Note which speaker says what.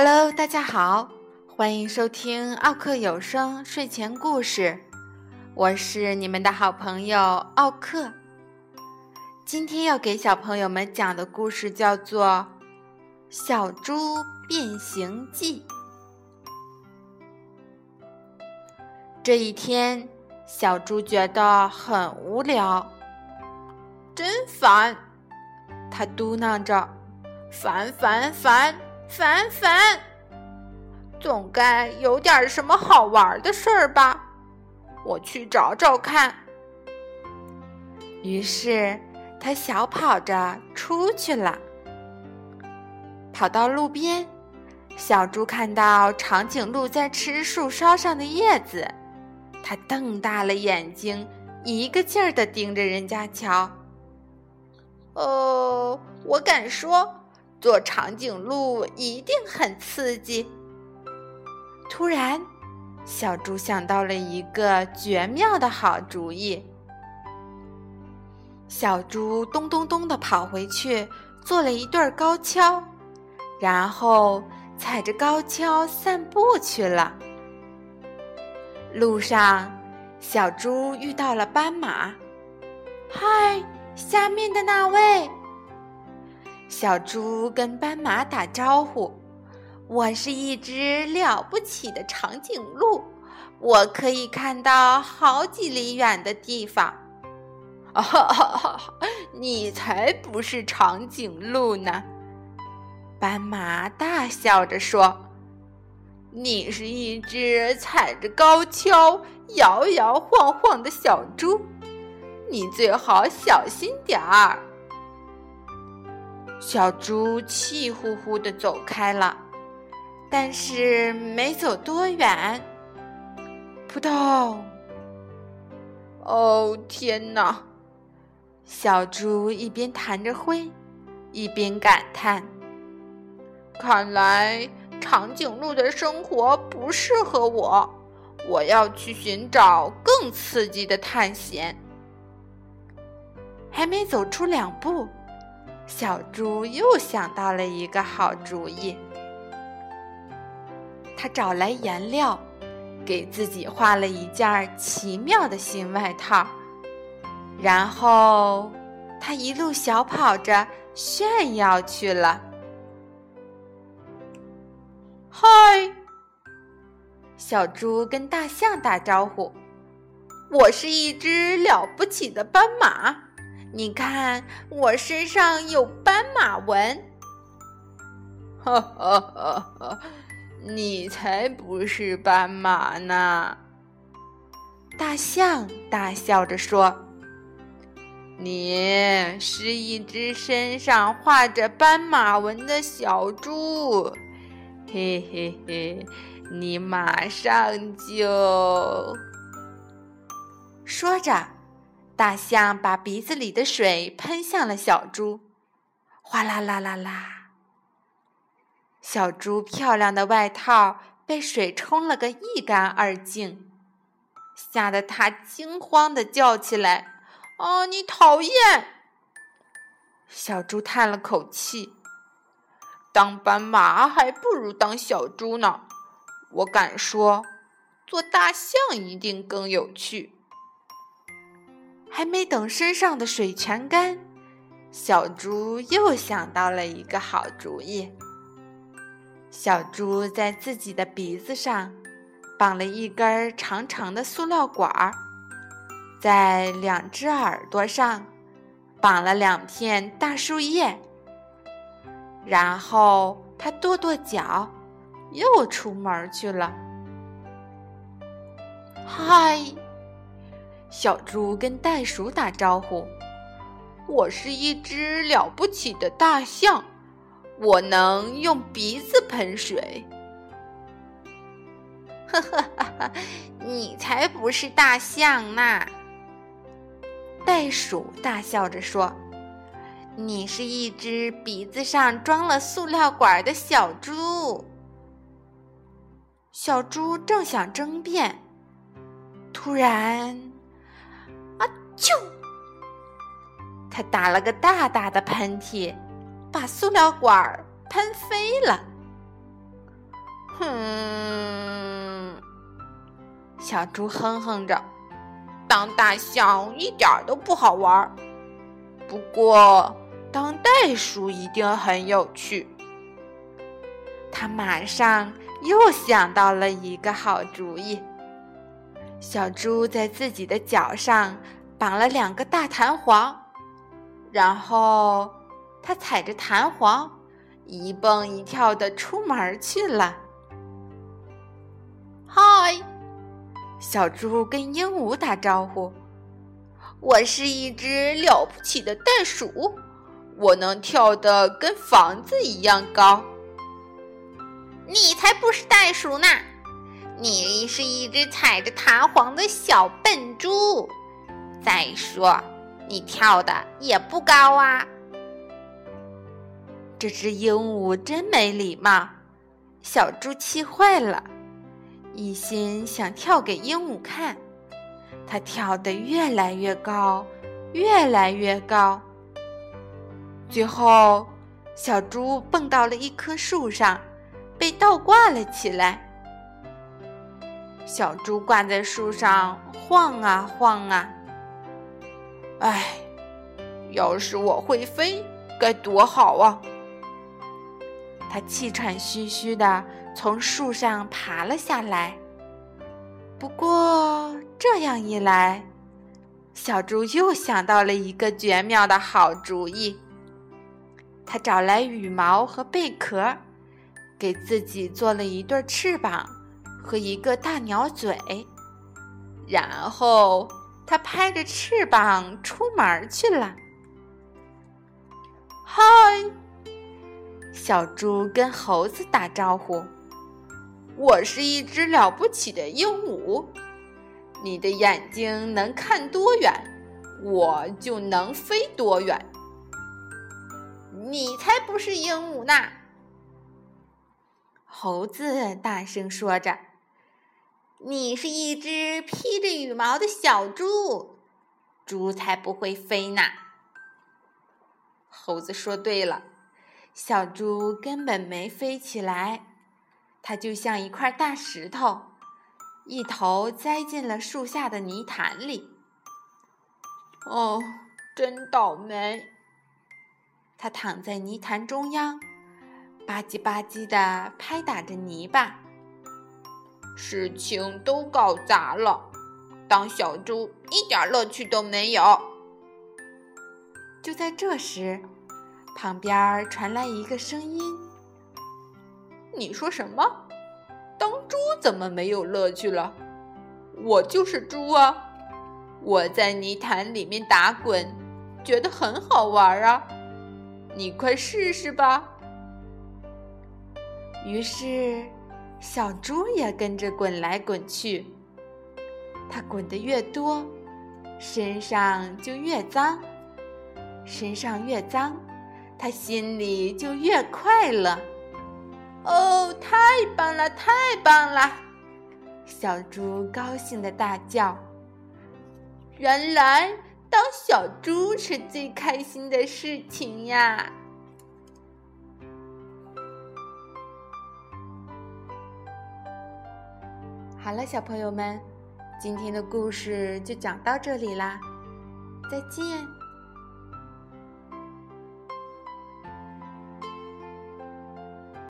Speaker 1: Hello，大家好，欢迎收听奥克有声睡前故事，我是你们的好朋友奥克。今天要给小朋友们讲的故事叫做《小猪变形记》。这一天，小猪觉得很无聊，真烦，他嘟囔着：“烦烦烦！”凡凡，总该有点什么好玩的事儿吧？我去找找看。于是他小跑着出去了。跑到路边，小猪看到长颈鹿在吃树梢上的叶子，它瞪大了眼睛，一个劲儿的盯着人家瞧。哦，我敢说。坐长颈鹿一定很刺激。突然，小猪想到了一个绝妙的好主意。小猪咚咚咚的跑回去，做了一对高跷，然后踩着高跷散步去了。路上，小猪遇到了斑马。“嗨，下面的那位。”小猪跟斑马打招呼：“我是一只了不起的长颈鹿，我可以看到好几里远的地方。”“哈哈，你才不是长颈鹿呢！”斑马大笑着说：“你是一只踩着高跷摇摇晃晃的小猪，你最好小心点儿。”小猪气呼呼地走开了，但是没走多远，扑通！哦天哪！小猪一边弹着灰，一边感叹：“看来长颈鹿的生活不适合我，我要去寻找更刺激的探险。”还没走出两步。小猪又想到了一个好主意，他找来颜料，给自己画了一件奇妙的新外套，然后他一路小跑着炫耀去了。嗨，小猪跟大象打招呼：“我是一只了不起的斑马。”你看，我身上有斑马纹。哈哈哈哈！你才不是斑马呢！大象大笑着说：“你是一只身上画着斑马纹的小猪。”嘿嘿嘿，你马上就 说着。大象把鼻子里的水喷向了小猪，哗啦啦啦啦！小猪漂亮的外套被水冲了个一干二净，吓得它惊慌的叫起来：“哦，你讨厌！”小猪叹了口气：“当斑马还不如当小猪呢。我敢说，做大象一定更有趣。”还没等身上的水全干，小猪又想到了一个好主意。小猪在自己的鼻子上绑了一根长长的塑料管儿，在两只耳朵上绑了两片大树叶，然后他跺跺脚，又出门去了。嗨！小猪跟袋鼠打招呼：“我是一只了不起的大象，我能用鼻子喷水。”“呵呵哈哈，你才不是大象呢！”袋鼠大笑着说：“你是一只鼻子上装了塑料管的小猪。”小猪正想争辩，突然。啾！他打了个大大的喷嚏，把塑料管喷飞了。哼，小猪哼哼着，当大象一点都不好玩儿。不过，当袋鼠一定很有趣。他马上又想到了一个好主意。小猪在自己的脚上绑了两个大弹簧，然后他踩着弹簧，一蹦一跳的出门去了。嗨，小猪跟鹦鹉打招呼：“我是一只了不起的袋鼠，我能跳得跟房子一样高。”
Speaker 2: 你才不是袋鼠呢，你是一只踩着弹簧的小笨猪。再说，你跳的也不高啊。
Speaker 1: 这只鹦鹉真没礼貌，小猪气坏了。一心想跳给鹦鹉看，它跳得越来越高，越来越高。最后，小猪蹦到了一棵树上，被倒挂了起来。小猪挂在树上晃啊晃啊，哎，要是我会飞，该多好啊！它气喘吁吁的。从树上爬了下来。不过这样一来，小猪又想到了一个绝妙的好主意。他找来羽毛和贝壳，给自己做了一对翅膀和一个大鸟嘴。然后它拍着翅膀出门去了。嗨，小猪跟猴子打招呼。我是一只了不起的鹦鹉，你的眼睛能看多远，我就能飞多远。
Speaker 2: 你才不是鹦鹉呢！
Speaker 1: 猴子大声说着：“
Speaker 2: 你是一只披着羽毛的小猪，猪才不会飞呢。”
Speaker 1: 猴子说对了，小猪根本没飞起来。它就像一块大石头，一头栽进了树下的泥潭里。哦，真倒霉！它躺在泥潭中央，吧唧吧唧的拍打着泥巴。事情都搞砸了，当小猪一点乐趣都没有。就在这时，旁边传来一个声音。你说什么？当猪怎么没有乐趣了？我就是猪啊！我在泥潭里面打滚，觉得很好玩啊！你快试试吧。于是，小猪也跟着滚来滚去。它滚得越多，身上就越脏；身上越脏，它心里就越快乐。哦，太棒了，太棒了！小猪高兴的大叫。原来当小猪是最开心的事情呀！好了，小朋友们，今天的故事就讲到这里啦，再见。